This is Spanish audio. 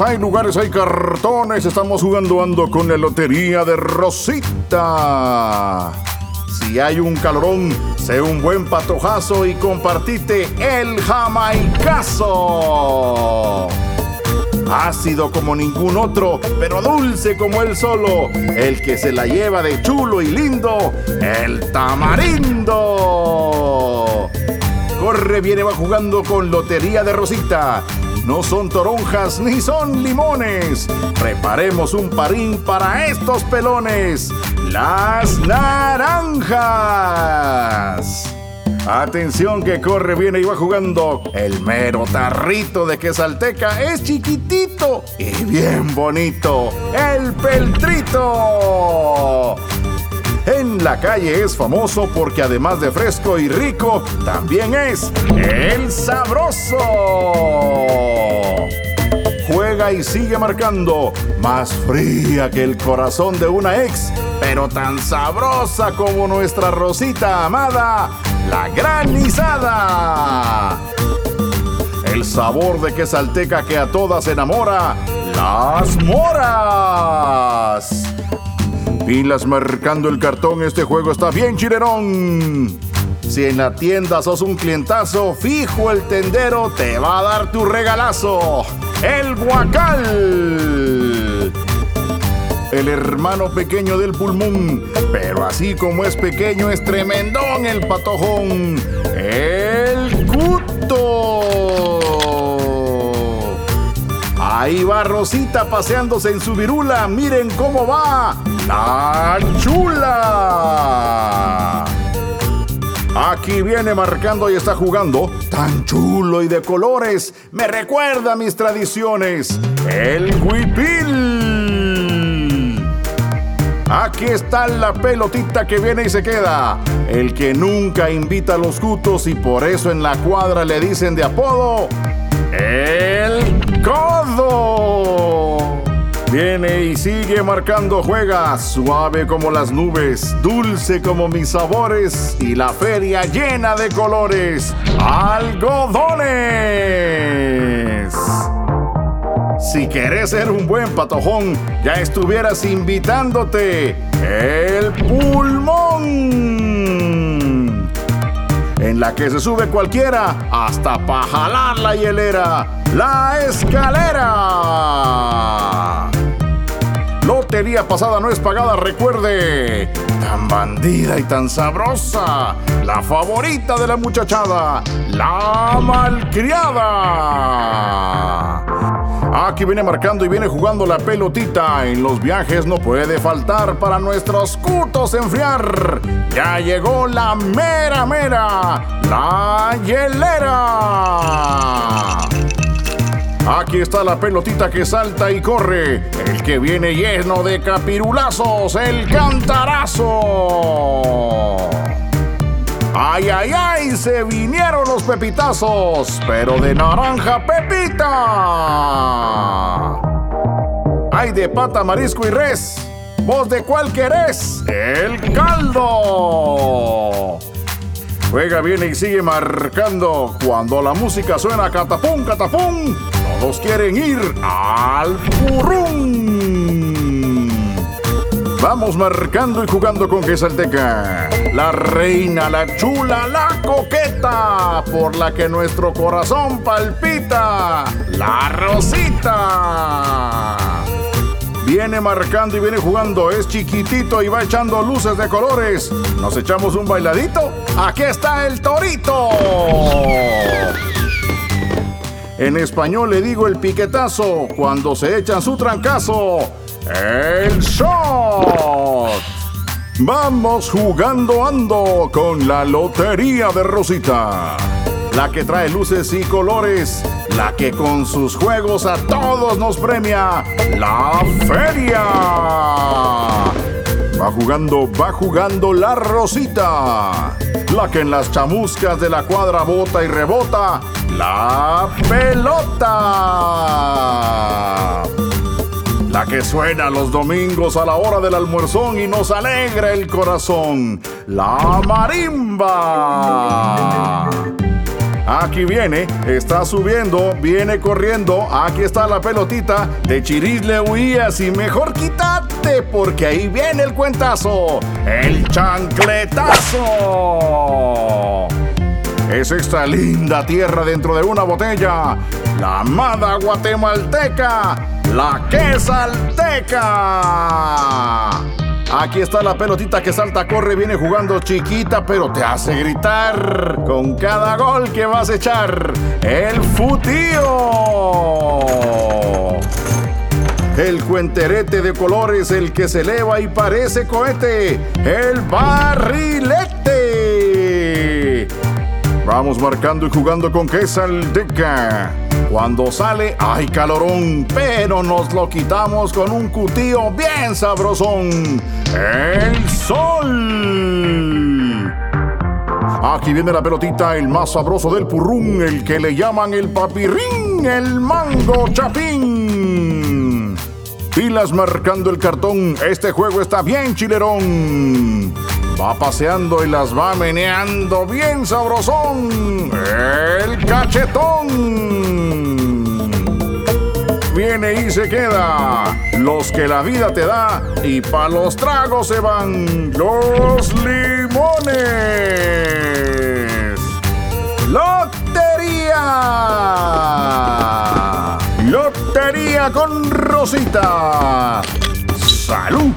hay lugares, hay cartones. Estamos jugando ando con la lotería de Rosita. Si hay un calorón, sé un buen patojazo y compartite el jamaicazo. Ácido como ningún otro, pero dulce como él solo. El que se la lleva de chulo y lindo, el tamarindo. Corre, viene, va jugando con Lotería de Rosita. No son toronjas ni son limones. Preparemos un parín para estos pelones. Las naranjas. Atención que corre, viene y va jugando. El mero tarrito de quesalteca es chiquitito y bien bonito. El peltrito. En la calle es famoso porque además de fresco y rico, también es el sabroso. Y sigue marcando, más fría que el corazón de una ex, pero tan sabrosa como nuestra Rosita amada, la granizada. El sabor de quesalteca que a todas enamora, las moras. Pilas marcando el cartón, este juego está bien chilerón. Si en la tienda sos un clientazo, fijo el tendero te va a dar tu regalazo. El guacal. El hermano pequeño del pulmón, pero así como es pequeño es tremendón el patojón. El cuto. Ahí va Rosita paseándose en su virula. Miren cómo va. La chula. Aquí viene marcando y está jugando. Tan chulo y de colores. Me recuerda mis tradiciones. El huipil. Aquí está la pelotita que viene y se queda. El que nunca invita a los cutos y por eso en la cuadra le dicen de apodo. El codo. Viene y sigue marcando, juega suave como las nubes, dulce como mis sabores y la feria llena de colores. Algodones. Si querés ser un buen patojón, ya estuvieras invitándote el pulmón. En la que se sube cualquiera hasta para jalar la hielera, la escalera. Lotería pasada no es pagada, recuerde. Tan bandida y tan sabrosa. La favorita de la muchachada. La malcriada. Aquí viene marcando y viene jugando la pelotita. En los viajes no puede faltar para nuestros cutos enfriar. Ya llegó la mera mera. La hielera. Aquí está la pelotita que salta y corre. El que viene lleno de capirulazos, el cantarazo. ¡Ay, ay, ay! Se vinieron los pepitazos, pero de naranja pepita. ¡Ay, de pata, marisco y res! ¿Vos de cuál querés? ¡El caldo! Juega, viene y sigue marcando. Cuando la música suena catapum, catapum, todos quieren ir al currún. Vamos marcando y jugando con Quesalteca. La reina, la chula, la coqueta, por la que nuestro corazón palpita. La Rosita. Viene marcando y viene jugando, es chiquitito y va echando luces de colores. ¿Nos echamos un bailadito? Aquí está el torito. En español le digo el piquetazo cuando se echan su trancazo. El shot. Vamos jugando ando con la Lotería de Rosita. La que trae luces y colores. La que con sus juegos a todos nos premia. La feria. Va jugando, va jugando la Rosita. La que en las chamuscas de la cuadra bota y rebota. La pelota. La que suena los domingos a la hora del almuerzón y nos alegra el corazón. La marimba. Aquí viene, está subiendo, viene corriendo. Aquí está la pelotita. De Chiris le huías y mejor quítate porque ahí viene el cuentazo. El chancletazo. Es esta linda tierra dentro de una botella. La amada guatemalteca. La quesalteca. Aquí está la pelotita que salta, corre, viene jugando chiquita, pero te hace gritar con cada gol que vas a echar. El futío. El cuenterete de colores, el que se eleva y parece cohete. El barrilete. Vamos marcando y jugando con Quesalteca. Cuando sale, hay calorón, pero nos lo quitamos con un cutío bien sabrosón. El sol. Aquí viene la pelotita, el más sabroso del purrún, el que le llaman el papirrín, el mango chapín. Pilas marcando el cartón, este juego está bien chilerón. Va paseando y las va meneando bien sabrosón. El cachetón. Viene y se queda. Los que la vida te da y pa' los tragos se van los limones. Lotería. Lotería con Rosita. Salud.